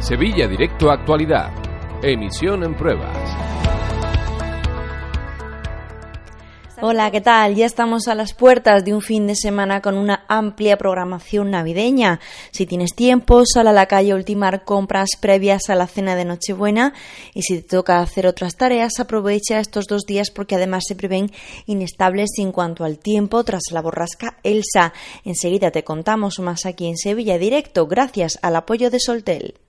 Sevilla Directo Actualidad. Emisión en pruebas. Hola, ¿qué tal? Ya estamos a las puertas de un fin de semana con una amplia programación navideña. Si tienes tiempo, sal a la calle a ultimar compras previas a la cena de Nochebuena y si te toca hacer otras tareas, aprovecha estos dos días porque además se prevén inestables en cuanto al tiempo tras la borrasca Elsa. Enseguida te contamos más aquí en Sevilla Directo gracias al apoyo de Soltel.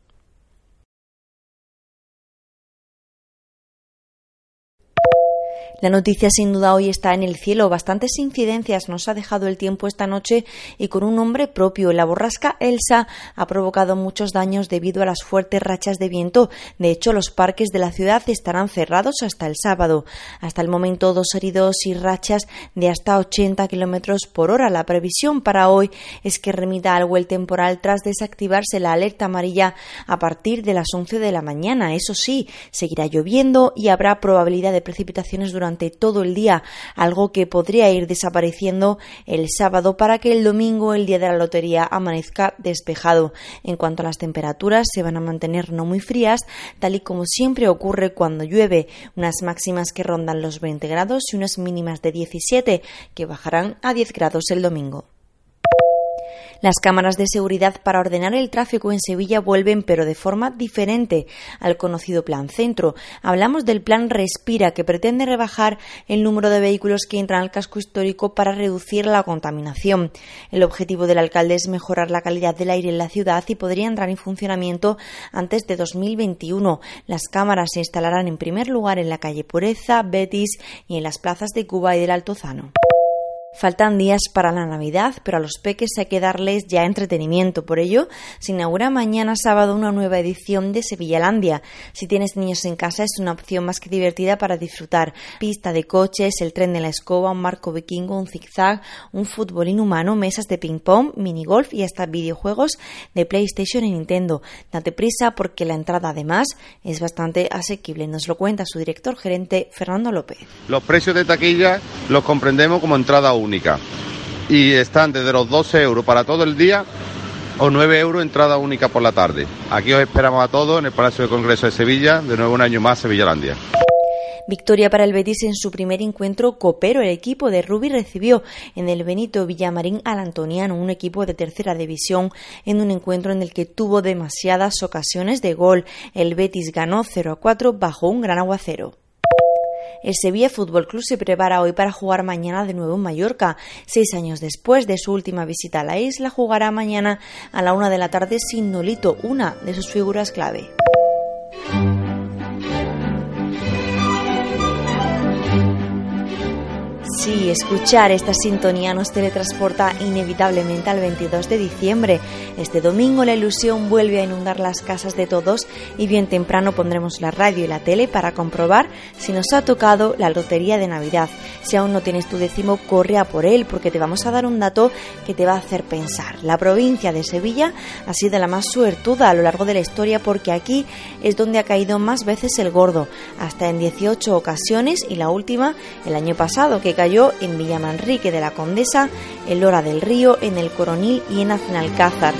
La noticia sin duda hoy está en el cielo. Bastantes incidencias nos ha dejado el tiempo esta noche y con un nombre propio. La borrasca Elsa ha provocado muchos daños debido a las fuertes rachas de viento. De hecho, los parques de la ciudad estarán cerrados hasta el sábado. Hasta el momento, dos heridos y rachas de hasta 80 kilómetros por hora. La previsión para hoy es que remita algo el temporal tras desactivarse la alerta amarilla a partir de las 11 de la mañana. Eso sí, seguirá lloviendo y habrá probabilidad de precipitaciones durante todo el día, algo que podría ir desapareciendo el sábado para que el domingo, el día de la lotería, amanezca despejado. En cuanto a las temperaturas, se van a mantener no muy frías, tal y como siempre ocurre cuando llueve, unas máximas que rondan los 20 grados y unas mínimas de 17 que bajarán a 10 grados el domingo. Las cámaras de seguridad para ordenar el tráfico en Sevilla vuelven, pero de forma diferente, al conocido Plan Centro. Hablamos del Plan Respira, que pretende rebajar el número de vehículos que entran al casco histórico para reducir la contaminación. El objetivo del alcalde es mejorar la calidad del aire en la ciudad y podría entrar en funcionamiento antes de 2021. Las cámaras se instalarán en primer lugar en la calle Pureza, Betis y en las plazas de Cuba y del Altozano. Faltan días para la Navidad, pero a los peques hay que darles ya entretenimiento. Por ello, se inaugura mañana sábado una nueva edición de Sevillalandia. Si tienes niños en casa, es una opción más que divertida para disfrutar. Pista de coches, el tren de la escoba, un marco vikingo, un zigzag, un fútbol inhumano, mesas de ping-pong, minigolf y hasta videojuegos de PlayStation y Nintendo. Date prisa porque la entrada, además, es bastante asequible. Nos lo cuenta su director gerente, Fernando López. Los precios de taquilla los comprendemos como entrada única y están desde los 12 euros para todo el día o 9 euros entrada única por la tarde. Aquí os esperamos a todos en el Palacio de Congreso de Sevilla, de nuevo un año más Sevillalandia. Victoria para el Betis en su primer encuentro copero. El equipo de Rubi recibió en el Benito Villamarín al Antoniano, un equipo de tercera división, en un encuentro en el que tuvo demasiadas ocasiones de gol. El Betis ganó 0 a 4 bajo un gran aguacero. El Sevilla Fútbol Club se prepara hoy para jugar mañana de nuevo en Mallorca. Seis años después de su última visita a la isla, jugará mañana a la una de la tarde sin Nolito, una de sus figuras clave. Sí, escuchar esta sintonía nos teletransporta inevitablemente al 22 de diciembre. Este domingo la ilusión vuelve a inundar las casas de todos y bien temprano pondremos la radio y la tele para comprobar si nos ha tocado la lotería de Navidad. Si aún no tienes tu décimo, corre a por él porque te vamos a dar un dato que te va a hacer pensar. La provincia de Sevilla ha sido la más suertuda a lo largo de la historia porque aquí es donde ha caído más veces el gordo, hasta en 18 ocasiones y la última el año pasado que cayó en Villamanrique de la Condesa, en Lora del Río, en el Coronil y en Aznalcázar.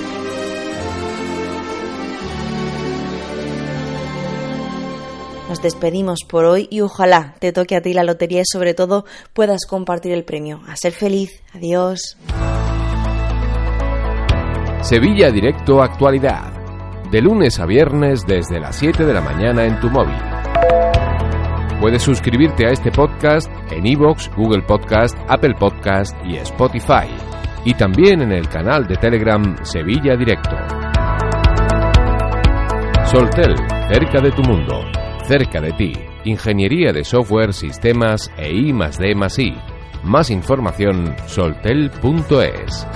Nos despedimos por hoy y ojalá te toque a ti la lotería y sobre todo puedas compartir el premio. A ser feliz. Adiós. Sevilla Directo Actualidad. De lunes a viernes desde las 7 de la mañana en tu móvil. Puedes suscribirte a este podcast en iVoox, Google Podcast, Apple Podcast y Spotify. Y también en el canal de Telegram Sevilla Directo. Soltel, cerca de tu mundo, cerca de ti. Ingeniería de software, sistemas e I más D más I. Más información soltel.es.